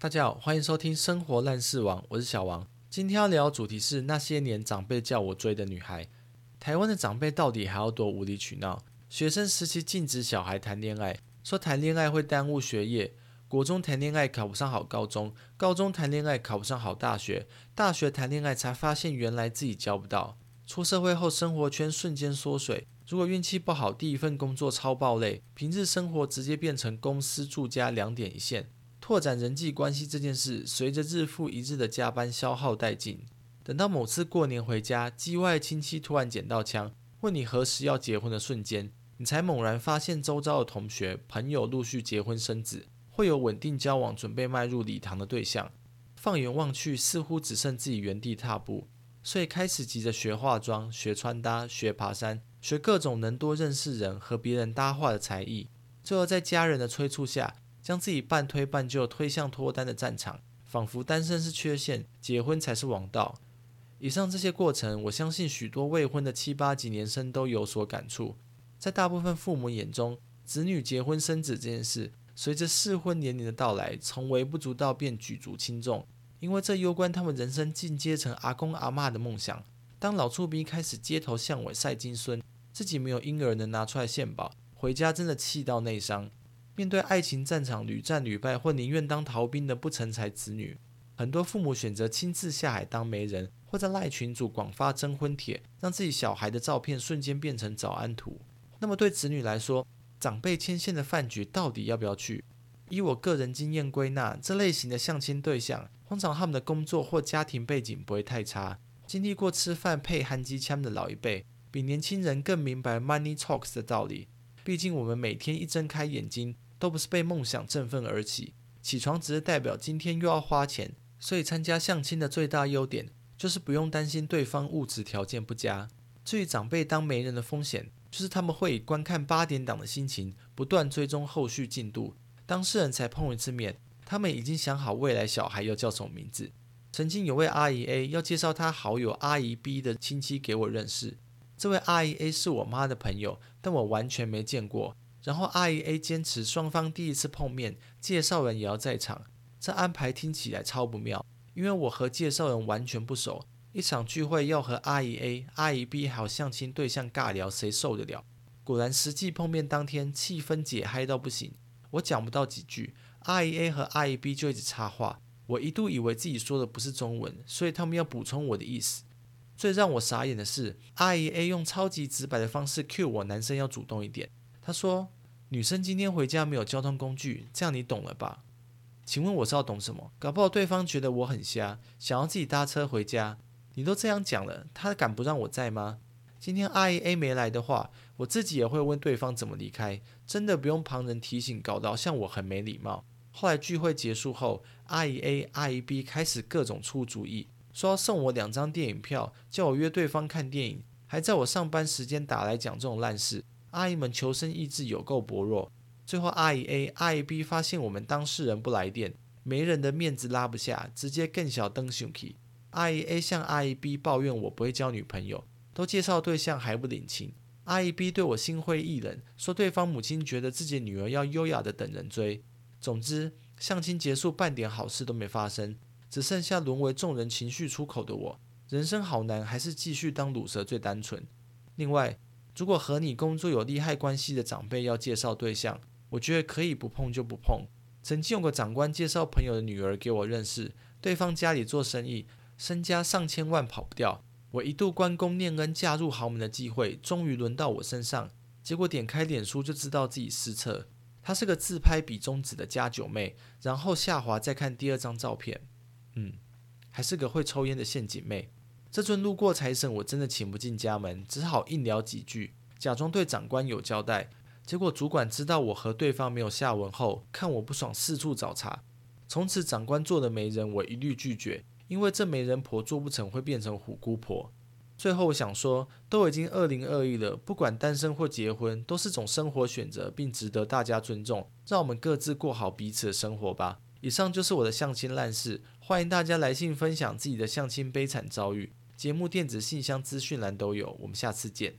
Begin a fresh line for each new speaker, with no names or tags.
大家好，欢迎收听《生活烂事王》，我是小王。今天要聊的主题是那些年长辈叫我追的女孩。台湾的长辈到底还要多无理取闹？学生时期禁止小孩谈恋爱，说谈恋爱会耽误学业；国中谈恋爱考不上好高中，高中谈恋爱考不上好大学，大学谈恋爱才发现原来自己交不到。出社会后，生活圈瞬间缩水。如果运气不好，第一份工作超爆累，平日生活直接变成公司住家两点一线。拓展人际关系这件事，随着日复一日的加班消耗殆尽。等到某次过年回家，机外亲戚突然捡到枪，问你何时要结婚的瞬间，你才猛然发现周遭的同学朋友陆续结婚生子，会有稳定交往、准备迈入礼堂的对象。放眼望去，似乎只剩自己原地踏步，所以开始急着学化妆、学穿搭、学爬山、学各种能多认识人和别人搭话的才艺。最后在家人的催促下。将自己半推半就推向脱单的战场，仿佛单身是缺陷，结婚才是王道。以上这些过程，我相信许多未婚的七八几年生都有所感触。在大部分父母眼中，子女结婚生子这件事，随着适婚年龄的到来，从微不足道变举足轻重，因为这攸关他们人生进阶成阿公阿妈的梦想。当老厝逼开始街头巷尾晒金孙，自己没有婴儿能拿出来献宝，回家真的气到内伤。面对爱情战场屡战屡败或宁愿当逃兵的不成才子女，很多父母选择亲自下海当媒人，或在赖群组广发征婚帖，让自己小孩的照片瞬间变成早安图。那么对子女来说，长辈牵线的饭局到底要不要去？以我个人经验归纳，这类型的相亲对象，通常他们的工作或家庭背景不会太差，经历过吃饭配韩机枪的老一辈，比年轻人更明白 money talks 的道理。毕竟我们每天一睁开眼睛。都不是被梦想振奋而起，起床只是代表今天又要花钱，所以参加相亲的最大优点就是不用担心对方物质条件不佳。至于长辈当媒人的风险，就是他们会以观看八点档的心情不断追踪后续进度，当事人才碰一次面，他们已经想好未来小孩要叫什么名字。曾经有位阿姨 A 要介绍她好友阿姨 B 的亲戚给我认识，这位阿姨 A 是我妈的朋友，但我完全没见过。然后阿姨 A 坚持双方第一次碰面，介绍人也要在场，这安排听起来超不妙。因为我和介绍人完全不熟，一场聚会要和阿姨 A、阿姨 B 还有相亲对象尬聊，谁受得了？果然实际碰面当天，气氛解嗨到不行。我讲不到几句，阿姨 A 和阿姨 B 就一直插话。我一度以为自己说的不是中文，所以他们要补充我的意思。最让我傻眼的是，阿姨 A 用超级直白的方式 cue 我男生要主动一点。他说。女生今天回家没有交通工具，这样你懂了吧？请问我是要懂什么？搞不好对方觉得我很瞎，想要自己搭车回家。你都这样讲了，他敢不让我在吗？今天阿姨 A 没来的话，我自己也会问对方怎么离开。真的不用旁人提醒，搞到像我很没礼貌。后来聚会结束后，阿姨 A、阿姨 B 开始各种出主意，说要送我两张电影票，叫我约对方看电影，还在我上班时间打来讲这种烂事。阿姨们求生意志有够薄弱，最后阿姨 A、阿姨 B 发现我们当事人不来电，没人的面子拉不下，直接更小登熊气。阿姨 A 向阿姨 B 抱怨我不会交女朋友，都介绍对象还不领情。阿姨 B 对我心灰意冷，说对方母亲觉得自己女儿要优雅的等人追。总之，相亲结束，半点好事都没发生，只剩下沦为众人情绪出口的我。人生好难，还是继续当卤蛇最单纯。另外。如果和你工作有利害关系的长辈要介绍对象，我觉得可以不碰就不碰。曾经有个长官介绍朋友的女儿给我认识，对方家里做生意，身家上千万跑不掉。我一度关公念恩嫁入豪门的机会，终于轮到我身上。结果点开脸书就知道自己失策。她是个自拍比中指的加九妹，然后下滑再看第二张照片，嗯，还是个会抽烟的陷阱妹。这尊路过财神，我真的请不进家门，只好硬聊几句，假装对长官有交代。结果主管知道我和对方没有下文后，看我不爽，四处找茬。从此长官做的媒人，我一律拒绝，因为这媒人婆做不成会变成虎姑婆。最后我想说，都已经二零二一了，不管单身或结婚，都是种生活选择，并值得大家尊重。让我们各自过好彼此的生活吧。以上就是我的相亲烂事，欢迎大家来信分享自己的相亲悲惨遭遇。节目电子信箱资讯栏都有，我们下次见。